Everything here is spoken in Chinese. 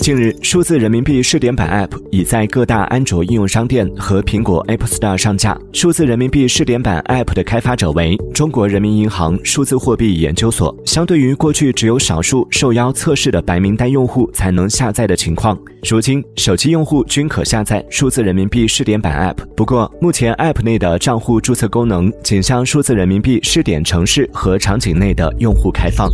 近日数字人民币试点版 app 已在各大安卓应用商店和苹果 app store 上架。数字人民币试点版 app 的开发者为中国人民银行数字货币研究所相对于过去只有少数受邀测试的白名单用户才能下载的情况。如今手机用户均可下载数字人民币试点版 app 不过目前 app 内的账户注册功能仅向数字人民币试点城市和场景内的用户开放。